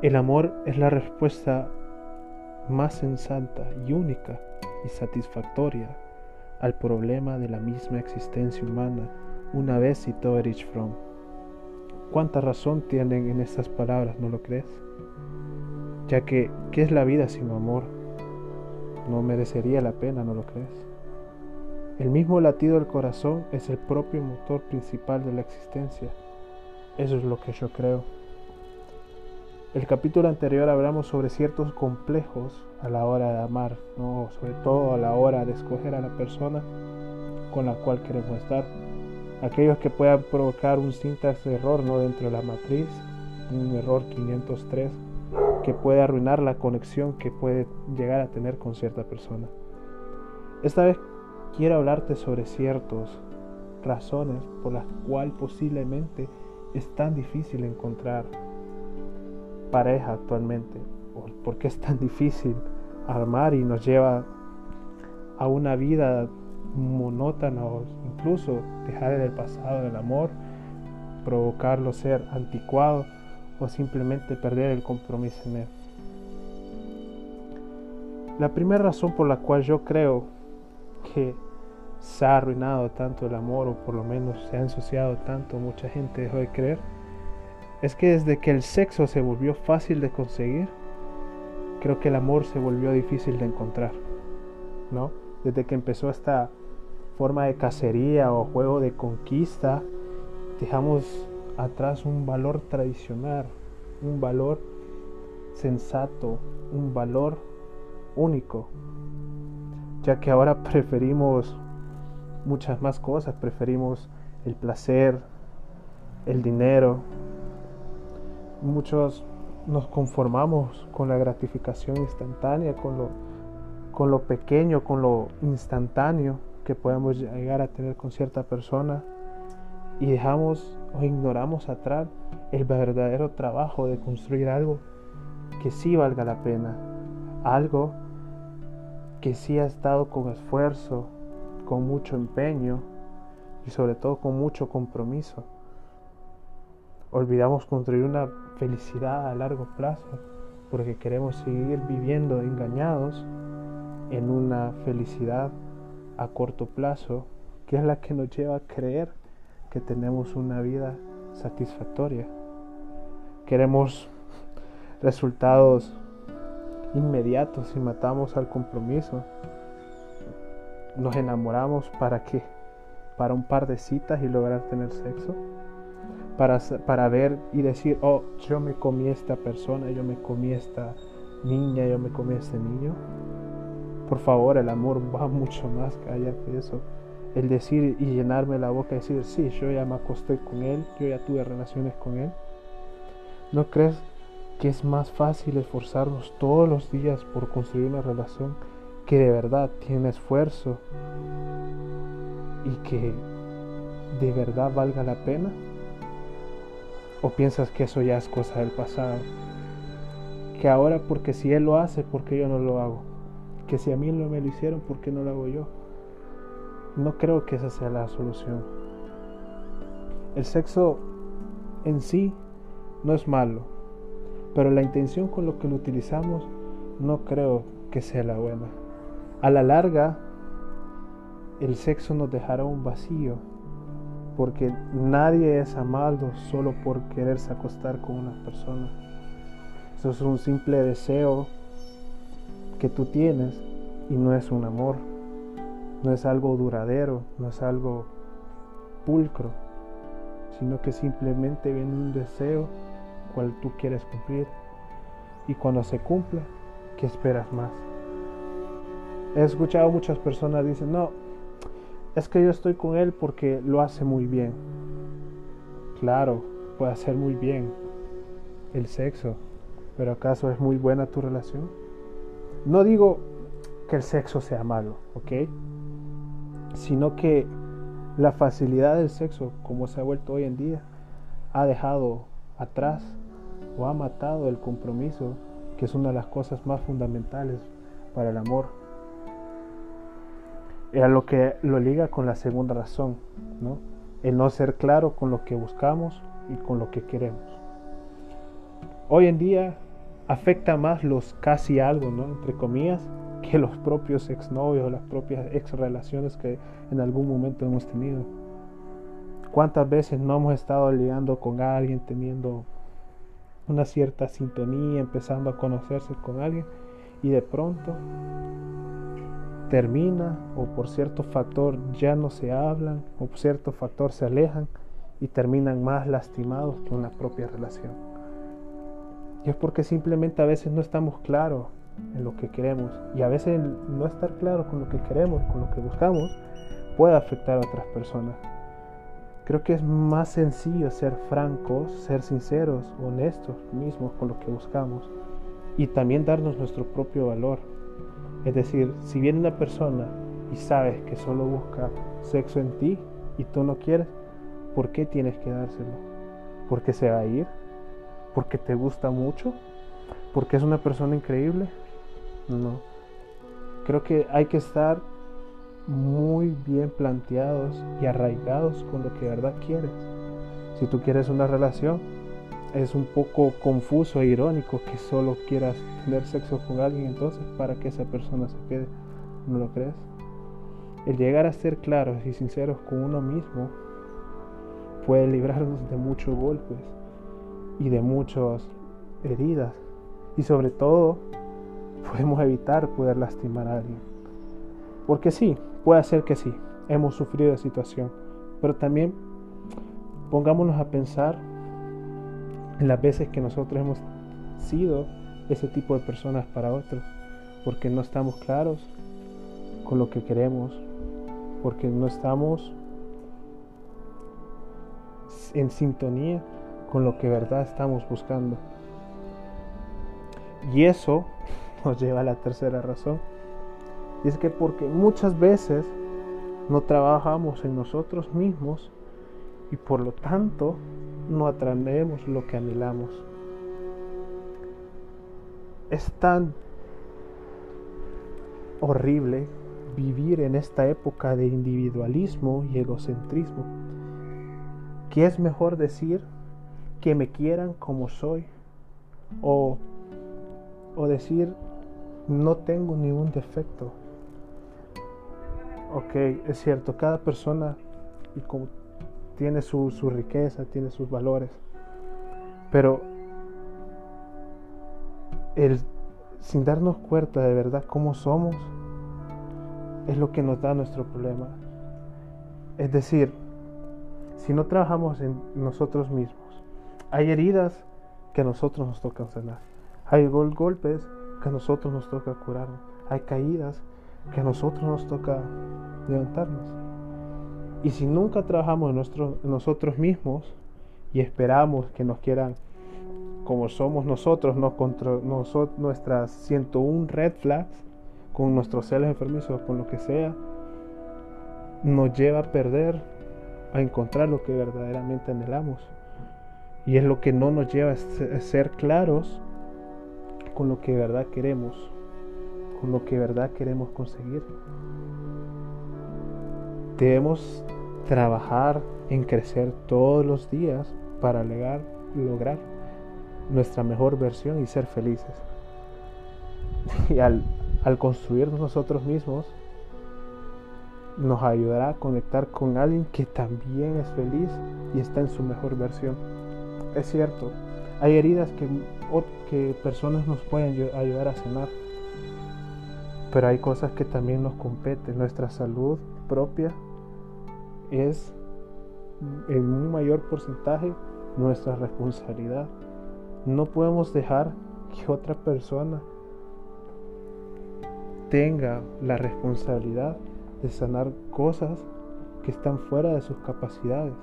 El amor es la respuesta más sensata y única y satisfactoria al problema de la misma existencia humana, una vez citó Erich Fromm. ¿Cuánta razón tienen en estas palabras, no lo crees? Ya que, ¿qué es la vida sin amor? No merecería la pena, ¿no lo crees? El mismo latido del corazón es el propio motor principal de la existencia. Eso es lo que yo creo. El capítulo anterior hablamos sobre ciertos complejos a la hora de amar, ¿no? sobre todo a la hora de escoger a la persona con la cual queremos estar. Aquellos que puedan provocar un sintax error ¿no? dentro de la matriz, un error 503, que puede arruinar la conexión que puede llegar a tener con cierta persona. Esta vez quiero hablarte sobre ciertas razones por las cuales posiblemente es tan difícil encontrar pareja actualmente? ¿Por qué es tan difícil armar y nos lleva a una vida monótona o incluso dejar el pasado el amor, provocarlo ser anticuado o simplemente perder el compromiso en él? La primera razón por la cual yo creo que se ha arruinado tanto el amor o por lo menos se ha ensuciado tanto, mucha gente dejó de creer, es que desde que el sexo se volvió fácil de conseguir, creo que el amor se volvió difícil de encontrar, ¿no? Desde que empezó esta forma de cacería o juego de conquista, dejamos atrás un valor tradicional, un valor sensato, un valor único, ya que ahora preferimos muchas más cosas, preferimos el placer, el dinero, muchos nos conformamos con la gratificación instantánea, con lo, con lo pequeño, con lo instantáneo que podemos llegar a tener con cierta persona y dejamos o ignoramos atrás el verdadero trabajo de construir algo que sí valga la pena, algo que sí ha estado con esfuerzo, con mucho empeño y sobre todo con mucho compromiso olvidamos construir una felicidad a largo plazo porque queremos seguir viviendo engañados en una felicidad a corto plazo que es la que nos lleva a creer que tenemos una vida satisfactoria. Queremos resultados inmediatos y matamos al compromiso. Nos enamoramos para qué? Para un par de citas y lograr tener sexo para, ver y decir, oh, yo me comí esta persona, yo me comí esta niña, yo me comí este niño. Por favor, el amor va mucho más allá que eso. El decir y llenarme la boca y decir, sí, yo ya me acosté con él, yo ya tuve relaciones con él. ¿No crees que es más fácil esforzarnos todos los días por construir una relación que de verdad tiene esfuerzo y que de verdad valga la pena? ¿O piensas que eso ya es cosa del pasado? Que ahora porque si él lo hace, ¿por qué yo no lo hago? Que si a mí no me lo hicieron, ¿por qué no lo hago yo? No creo que esa sea la solución. El sexo en sí no es malo, pero la intención con lo que lo utilizamos no creo que sea la buena. A la larga, el sexo nos dejará un vacío porque nadie es amado solo por quererse acostar con una persona. Eso es un simple deseo que tú tienes y no es un amor, no es algo duradero, no es algo pulcro, sino que simplemente viene un deseo cual tú quieres cumplir y cuando se cumpla, ¿qué esperas más? He escuchado muchas personas dicen, no, es que yo estoy con él porque lo hace muy bien. Claro, puede hacer muy bien el sexo, pero ¿acaso es muy buena tu relación? No digo que el sexo sea malo, ¿ok? Sino que la facilidad del sexo, como se ha vuelto hoy en día, ha dejado atrás o ha matado el compromiso, que es una de las cosas más fundamentales para el amor a lo que lo liga con la segunda razón, ¿no? El no ser claro con lo que buscamos y con lo que queremos. Hoy en día afecta más los casi algo, ¿no? Entre comillas, que los propios exnovios, las propias ex relaciones que en algún momento hemos tenido. ¿Cuántas veces no hemos estado liando con alguien, teniendo una cierta sintonía, empezando a conocerse con alguien y de pronto termina o por cierto factor ya no se hablan o por cierto factor se alejan y terminan más lastimados que una propia relación. Y es porque simplemente a veces no estamos claros en lo que queremos y a veces no estar claro con lo que queremos, con lo que buscamos, puede afectar a otras personas. Creo que es más sencillo ser francos, ser sinceros, honestos mismos con lo que buscamos y también darnos nuestro propio valor. Es decir, si viene una persona y sabes que solo busca sexo en ti y tú no quieres, ¿por qué tienes que dárselo? ¿Porque se va a ir? ¿Porque te gusta mucho? ¿Porque es una persona increíble? No. Creo que hay que estar muy bien planteados y arraigados con lo que de verdad quieres. Si tú quieres una relación, es un poco confuso e irónico que solo quieras tener sexo con alguien entonces para que esa persona se quede. ¿No lo crees? El llegar a ser claros y sinceros con uno mismo puede librarnos de muchos golpes y de muchas heridas y sobre todo podemos evitar poder lastimar a alguien. Porque sí, Puede ser que sí, hemos sufrido de situación, pero también pongámonos a pensar en las veces que nosotros hemos sido ese tipo de personas para otros, porque no estamos claros con lo que queremos, porque no estamos en sintonía con lo que verdad estamos buscando. Y eso nos lleva a la tercera razón, y es que porque muchas veces no trabajamos en nosotros mismos y por lo tanto no atraemos lo que anhelamos. Es tan horrible vivir en esta época de individualismo y egocentrismo que es mejor decir que me quieran como soy o, o decir no tengo ningún defecto ok, es cierto, cada persona tiene su, riqueza, tiene sus valores, pero el, sin darnos cuenta de verdad cómo somos, es lo que nos da nuestro problema. Es decir, si no trabajamos en nosotros mismos, hay heridas que a nosotros nos tocan sanar, hay golpes que a nosotros nos toca curar, hay caídas que a nosotros nos toca levantarnos. Y si nunca trabajamos en, nosotros mismos y esperamos que nos quieran como somos nosotros, nuestras 101 red flags, con nuestros celos enfermizos, con lo que sea, nos lleva a perder, a encontrar lo que verdaderamente anhelamos. Y es lo que no nos lleva a ser claros con lo que verdad queremos con lo que verdad queremos conseguir. Debemos trabajar en crecer todos los días para lograr, nuestra mejor versión y ser felices. Y al, al construirnos nosotros mismos, nos ayudará a conectar con alguien que también es feliz y está en su mejor versión. Es cierto, hay heridas que, que personas nos pueden ayudar a sanar pero hay cosas que también nos competen. Nuestra salud propia es en un mayor porcentaje nuestra responsabilidad. No podemos dejar que otra persona tenga la responsabilidad de sanar cosas que están fuera de sus capacidades.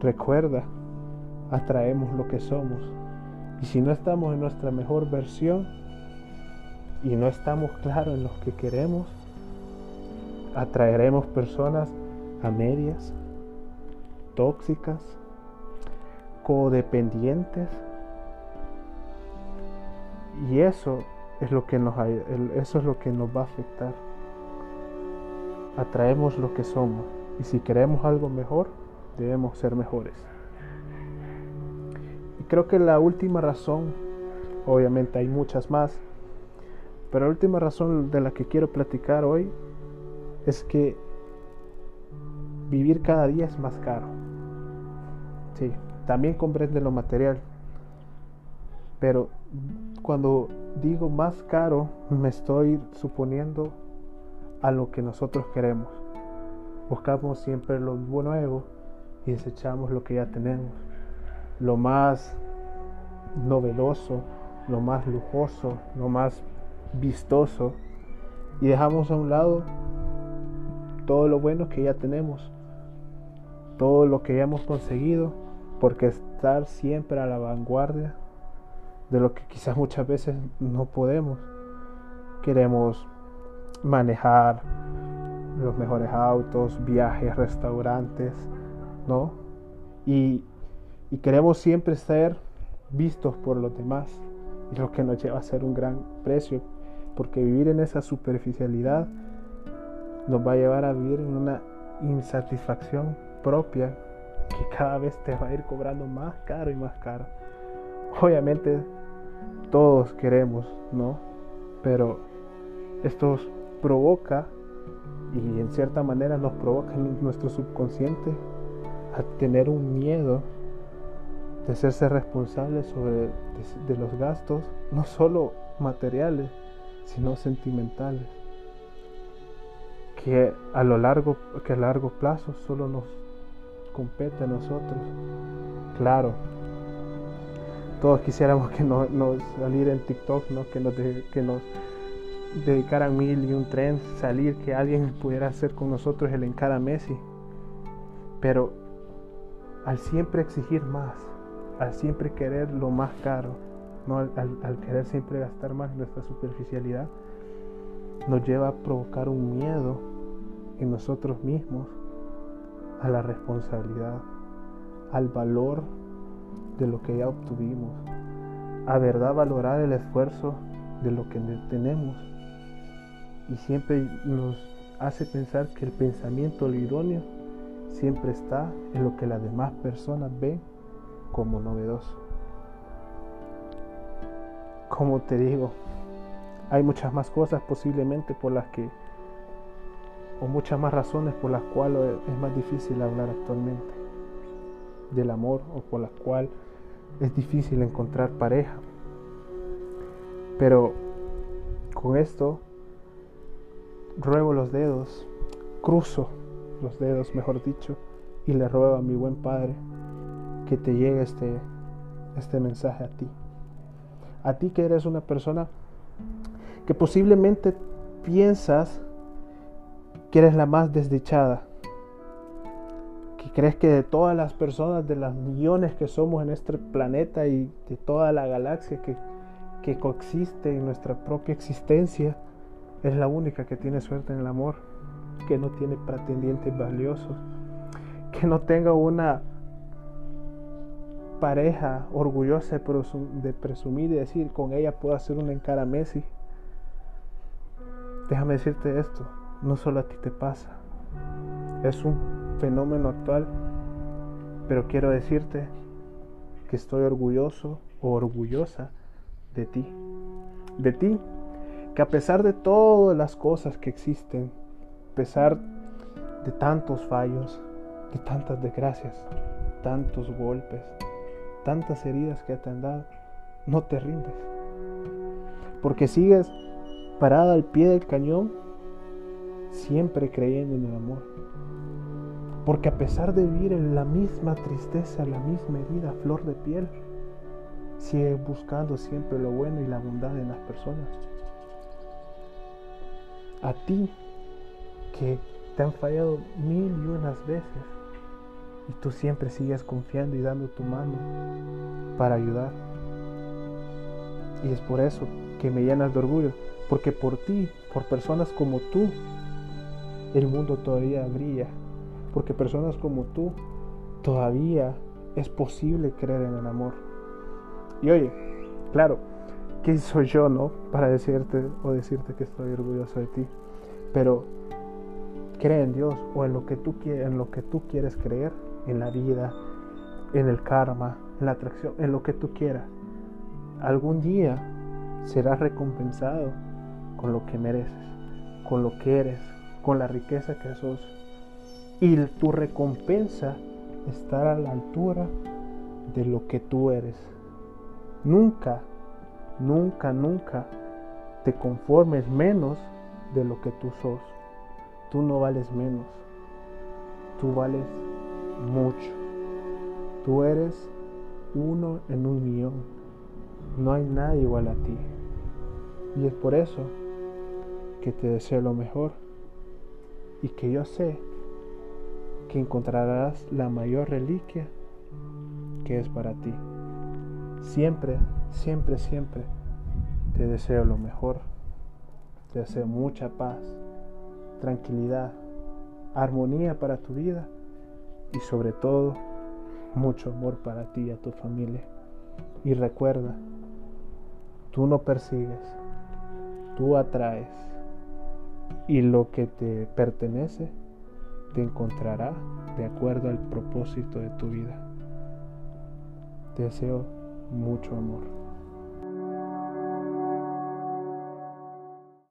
Recuerda, atraemos lo que somos. Y si no estamos en nuestra mejor versión, y no estamos claros en lo que queremos, atraeremos personas a medias, tóxicas, codependientes. Y eso es lo que nos, eso es lo que nos va a afectar. Atraemos lo que somos. Y si queremos algo mejor, debemos ser mejores. Y creo que la última razón obviamente hay muchas más. Pero la última razón de la que quiero platicar hoy es que vivir cada día es más caro. Sí, también comprende lo material. Pero cuando digo más caro, me estoy suponiendo a lo que nosotros queremos. Buscamos siempre lo nuevo y desechamos lo que ya tenemos. Lo más novedoso, lo más lujoso, lo más vistoso. Y dejamos a un lado todo lo bueno que ya tenemos, todo lo que ya hemos conseguido, porque estar siempre a la vanguardia de lo que quizás muchas veces no podemos. Queremos manejar los mejores autos, viajes, restaurantes, ¿no? Y, y queremos siempre ser vistos por los demás, y lo que nos lleva a ser un gran precio, porque vivir en esa superficialidad nos va a llevar a vivir en una insatisfacción propia que cada vez te va a ir cobrando más caro y más caro. Obviamente todos queremos, ¿no? Pero esto provoca y en cierta manera nos provoca en nuestro subconsciente a tener un miedo de hacerse responsable sobre de, los gastos, no solo materiales, sino sentimentales, que a lo largo, que a largo plazo solo nos compete a nosotros. Claro, todos quisiéramos que nos, salir en TikTok, ¿no? que, nos que nos dedicaran mil y un tren, salir, que alguien pudiera hacer con nosotros el encara Messi. Pero al siempre exigir más, al siempre querer lo más caro, ¿no? al, al querer siempre gastar más nuestra superficialidad, nos lleva a provocar un miedo en nosotros mismos a la responsabilidad, al valor de lo que ya obtuvimos, a verdad valorar el esfuerzo de lo que tenemos. Y siempre nos hace pensar que el pensamiento, lo idóneo, siempre está en lo que las demás personas ven como novedoso. Como te digo, hay muchas más cosas posiblemente por las que, o muchas más razones por las cuales es más difícil hablar actualmente del amor o por las cuales es difícil encontrar pareja. Pero con esto ruego los dedos, cruzo los dedos, mejor dicho, y le ruego a mi buen Padre que te llegue este, este mensaje a ti. A ti que eres una persona que posiblemente piensas que eres la más desdichada, que crees que de todas las personas, de las millones que somos en este planeta y de toda la galaxia que, que coexiste en nuestra propia existencia, es la única que tiene suerte en el amor, que no tiene pretendientes valiosos, que no tenga una pareja orgullosa de presumir y decir con ella puedo hacer una encara Messi. Déjame decirte esto, no solo a ti te pasa, es un fenómeno actual, pero quiero decirte que estoy orgulloso o orgullosa de ti, de ti, que a pesar de todas las cosas que existen, a pesar de tantos fallos, de tantas desgracias, tantos golpes, tantas heridas que te han dado, no te rindes. Porque sigues parada al pie del cañón, siempre creyendo en el amor. Porque a pesar de vivir en la misma tristeza, la misma herida, flor de piel, sigues buscando siempre lo bueno y la bondad en las personas. A ti que te han fallado mil y unas veces, y tú siempre sigues confiando y dando tu mano para ayudar. Y es por eso que me llenas de orgullo, porque por ti, por personas como tú, el mundo todavía brilla, porque personas como tú todavía es posible creer en el amor. Y oye, claro, ¿quién soy yo, no? Para decirte o decirte que estoy orgulloso de ti. Pero cree en Dios o en lo que tú, en lo que tú quieres creer en la vida, en el karma, en la atracción, en lo que tú quieras. algún día serás recompensado con lo que mereces, con lo que eres, con la riqueza que sos. Y tu recompensa estará a la altura de lo que tú eres. Nunca, nunca, nunca te conformes menos de lo que tú sos. Tú no vales menos. Tú vales mucho. Tú eres uno en un millón. No hay nadie igual a ti. Y es por eso que te deseo lo mejor y que yo sé que encontrarás la mayor reliquia que es para ti. Siempre, siempre, siempre te deseo lo mejor. Te deseo mucha paz, tranquilidad, armonía para tu vida y sobre todo mucho amor para ti y a tu familia. Y recuerda, tú no persigues, tú atraes y lo que te pertenece te encontrará de acuerdo al propósito de tu vida. Te deseo mucho amor.